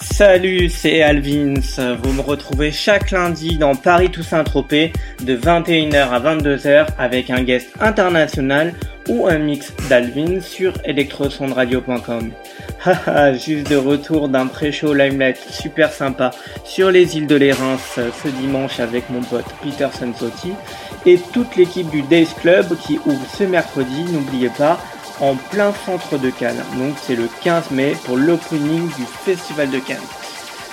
Salut, c'est Alvins. Vous me retrouvez chaque lundi dans Paris to Saint-Tropez de 21h à 22h avec un guest international ou un mix d'Alvin sur electrosondradio.com. Haha, juste de retour d'un pré-show limelight super sympa sur les îles de l'Érins ce dimanche avec mon pote Peter Sensotti et toute l'équipe du Days Club qui ouvre ce mercredi, n'oubliez pas, en plein centre de Cannes. Donc c'est le 15 mai pour l'opening du Festival de Cannes.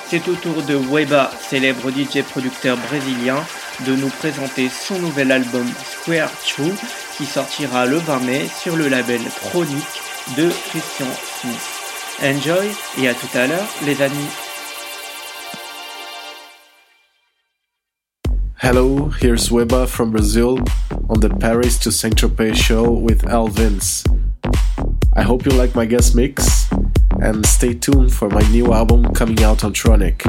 C'est au tour de Weba, célèbre DJ producteur brésilien, de nous présenter son nouvel album Square True qui sortira le 20 mai sur le label Chronique de Christian Smith. Enjoy et à tout à l'heure les amis. Hello, here's Weba from Brazil on the Paris to Saint-Tropez show with Al Vince. I hope you like my guest mix and stay tuned for my new album coming out on Tronic.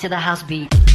To the house beat.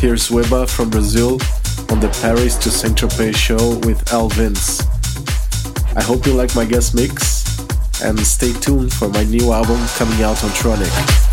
Here's Weba from Brazil on the Paris to Saint-Tropez show with Alvins. I hope you like my guest mix and stay tuned for my new album coming out on Tronic.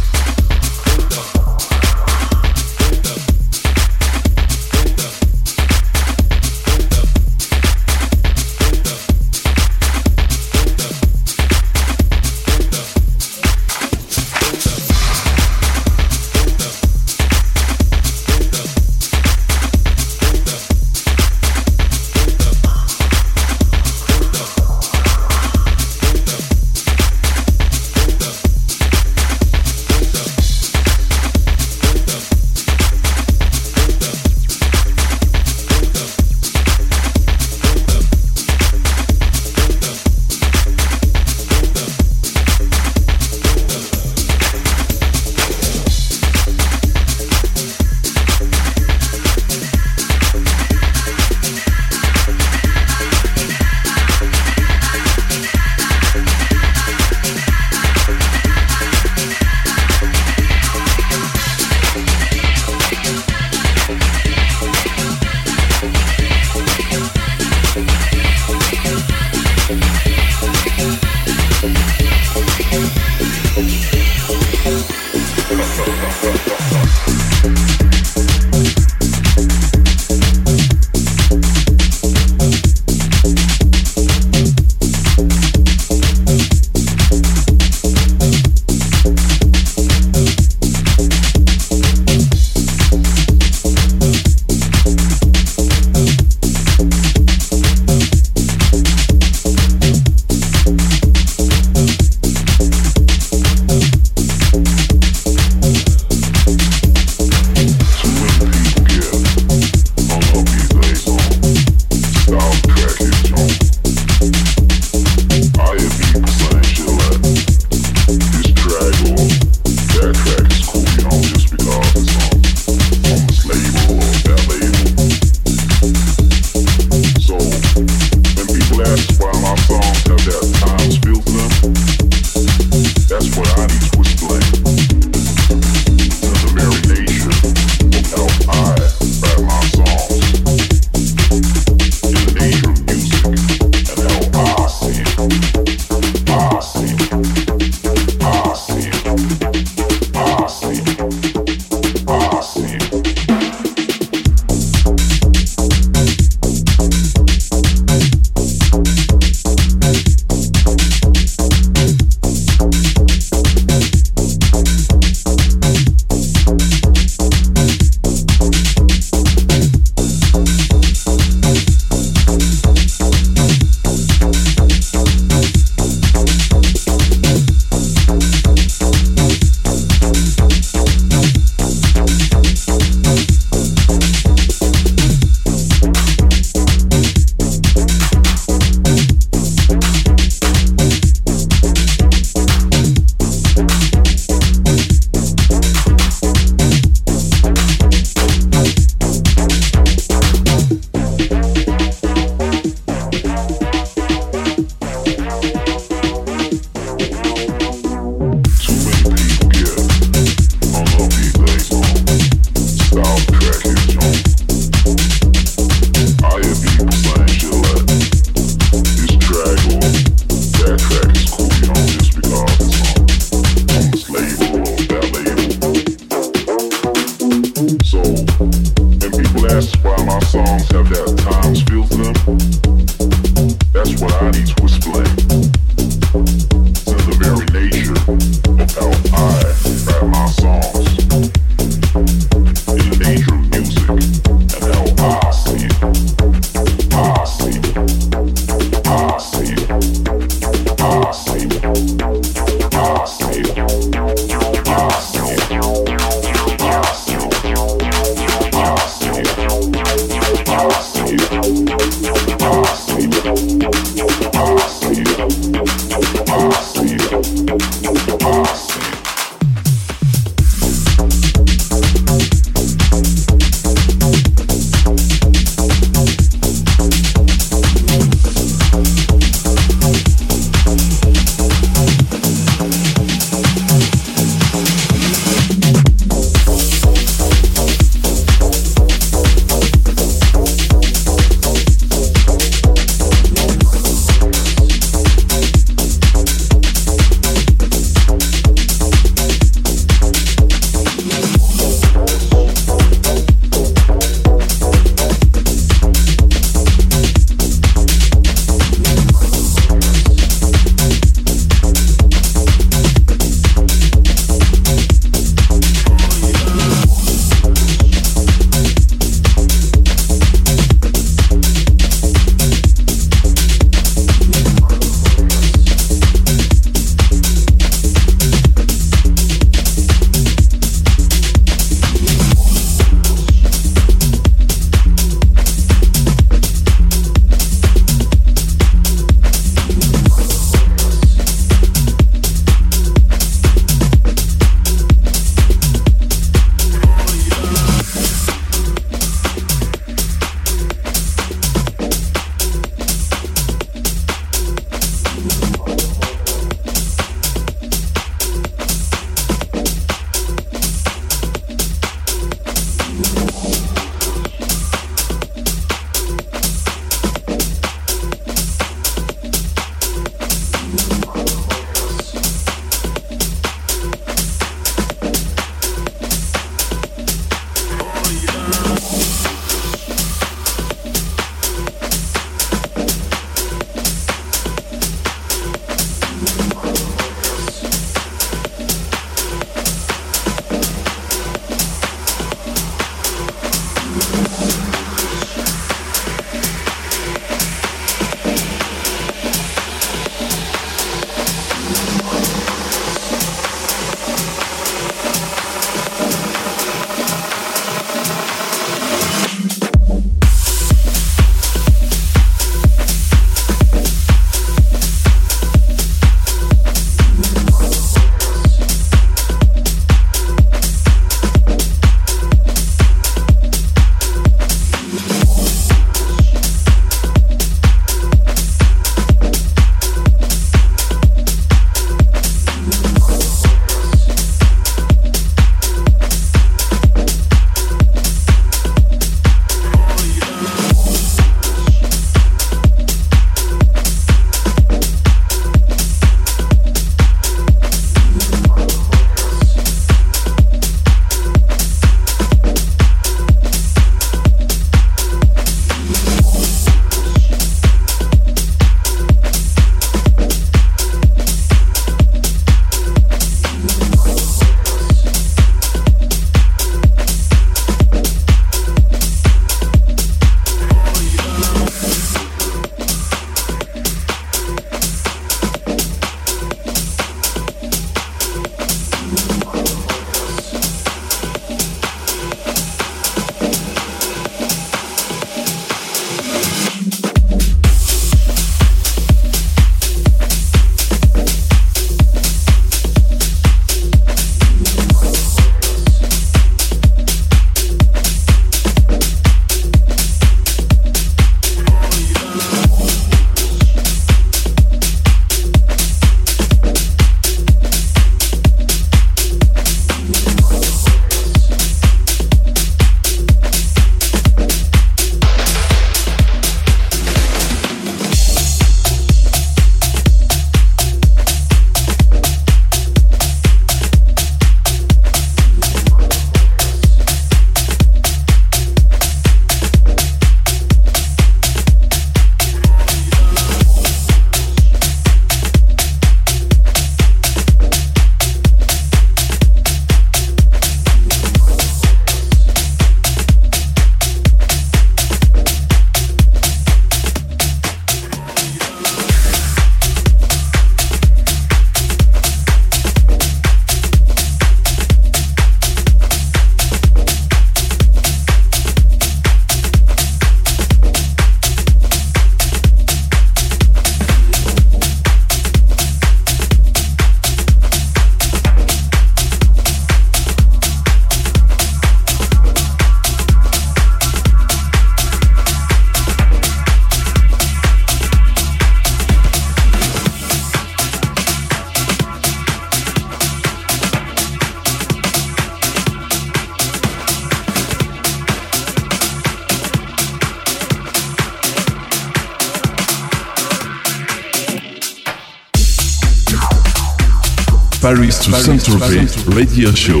To Saint-Tropez radio show.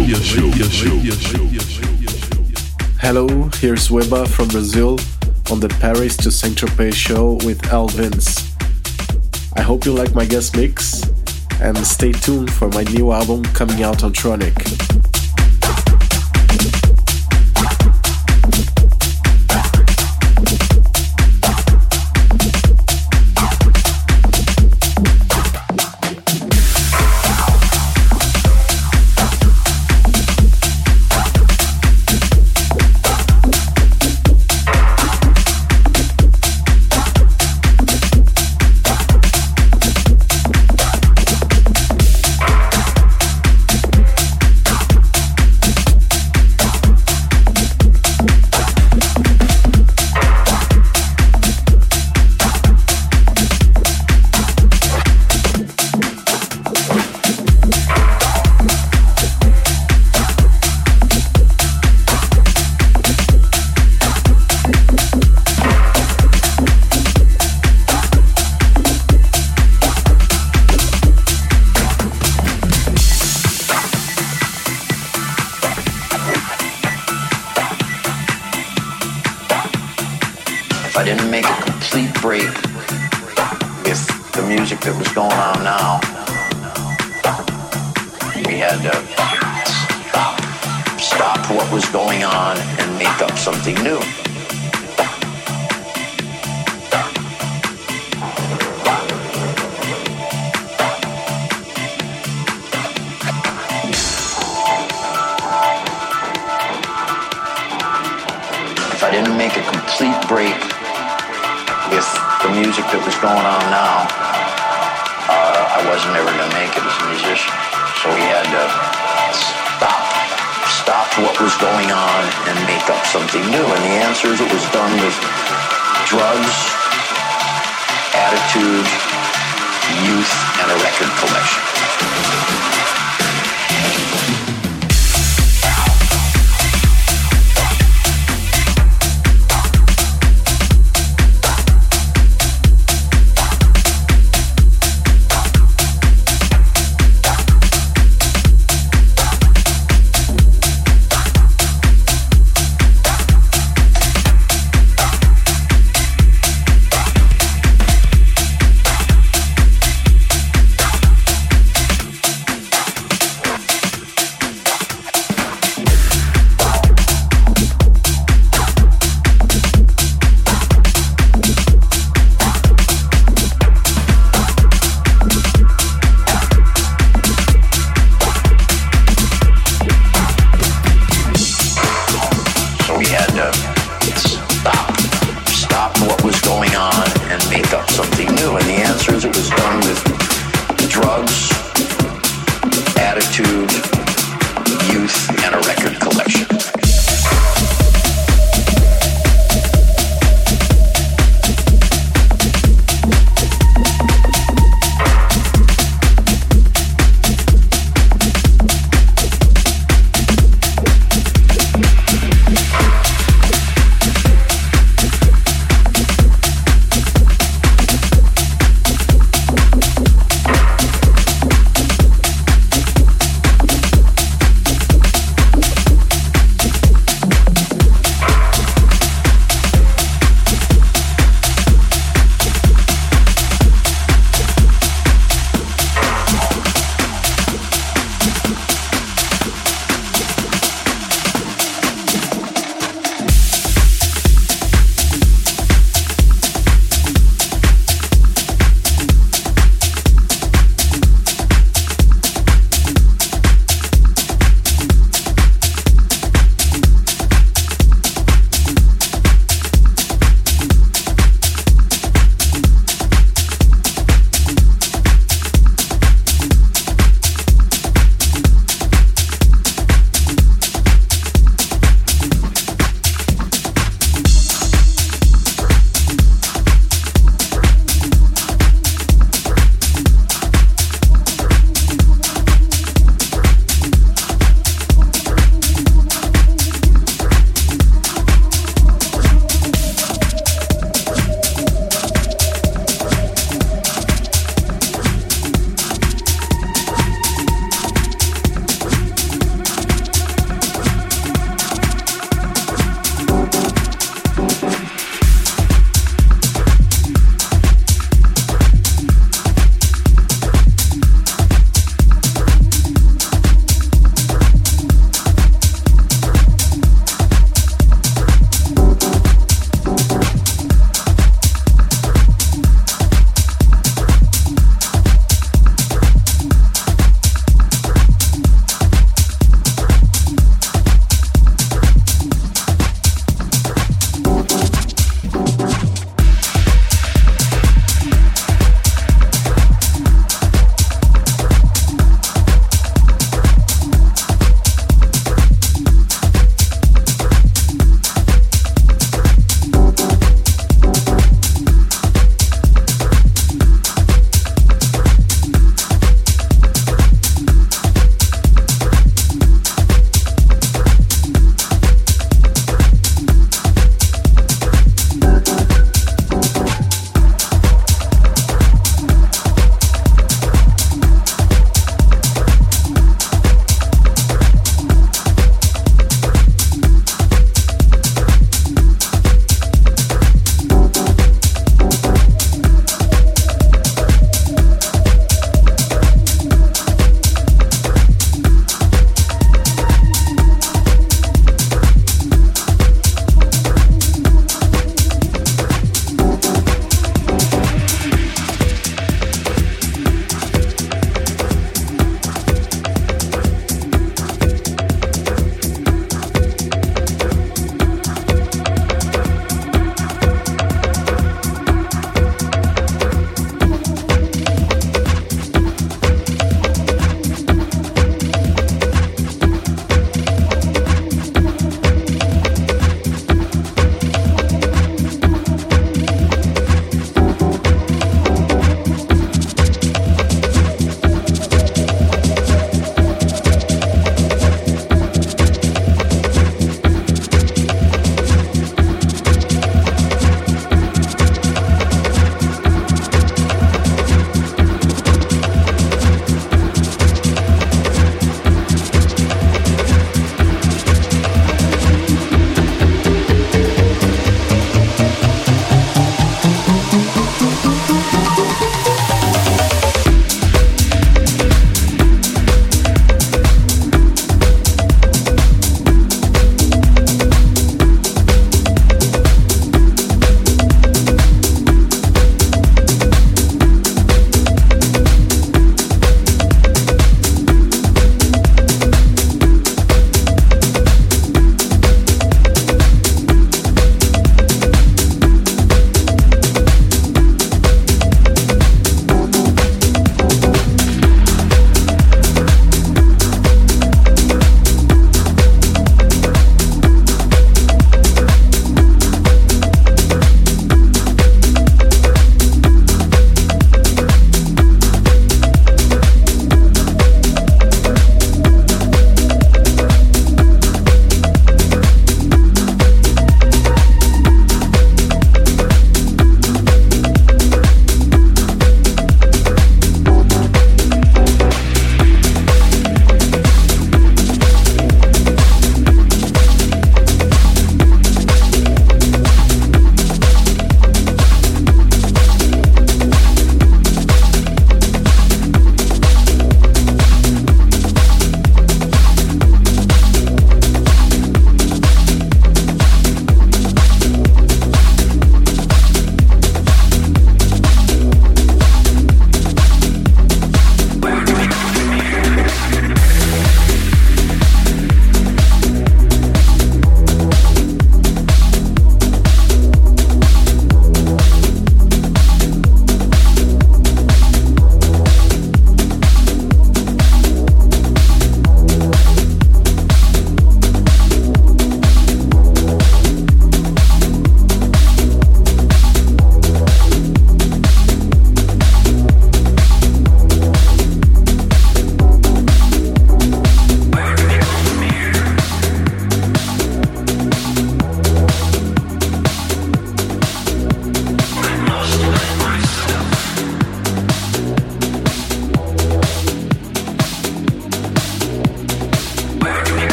Hello, here's Weba from Brazil on the Paris to Saint-Tropez show with Alvins. I hope you like my guest mix and stay tuned for my new album coming out on Tronic.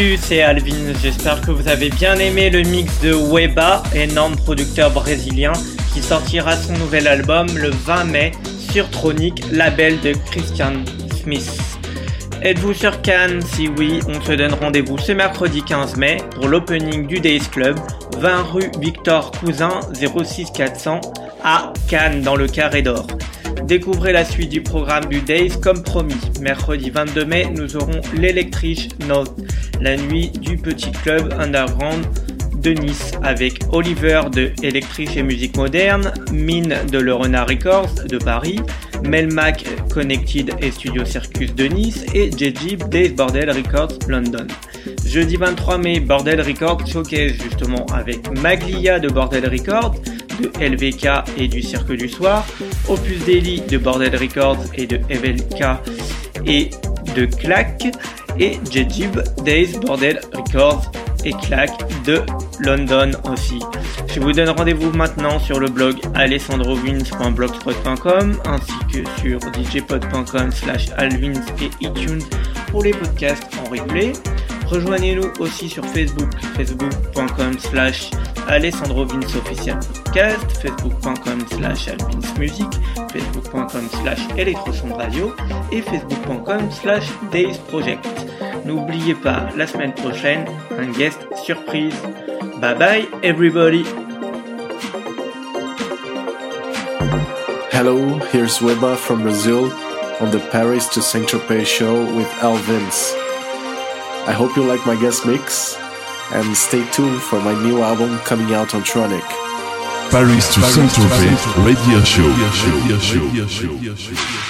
Salut, c'est Alvin. J'espère que vous avez bien aimé le mix de Weba, énorme producteur brésilien, qui sortira son nouvel album le 20 mai sur Tronic, label de Christian Smith. Êtes-vous sur Cannes? Si oui, on se donne rendez-vous ce mercredi 15 mai pour l'opening du Days Club, 20 rue Victor Cousin 06400 à Cannes dans le Carré d'Or. Découvrez la suite du programme du Days comme promis. Mercredi 22 mai, nous aurons l'Electric Note, la nuit du petit club underground de Nice avec Oliver de Electric et musique moderne, Mine de Le Renard Records de Paris, Melmac Connected et Studio Circus de Nice et JJib des Bordel Records London. Jeudi 23 mai, Bordel Records showcase justement avec Maglia de Bordel Records, de LVK et du Cirque du Soir, Opus Daily de Bordel Records et de EVLK et de Clack, et Jejib Days Bordel Records et Clack de London aussi. Je vous donne rendez-vous maintenant sur le blog alessandrovins.blogspot.com ainsi que sur djpod.com slash alvins et iTunes pour les podcasts en replay. Rejoignez-nous aussi sur Facebook, facebook.com slash Alessandro Vince Official Podcast, facebook.com slash alvinsmusic, facebook.com slash Radio et facebook.com slash Days Project. N'oubliez pas, la semaine prochaine, un guest surprise. Bye bye everybody! Hello, here's Weba from Brazil on the Paris to Saint-Tropez show with Alvins. I hope you like my guest mix and stay tuned for my new album coming out on Tronic. Paris to Saint-Tropez Radio Show. Radio Show. Radio Show. Radio Show.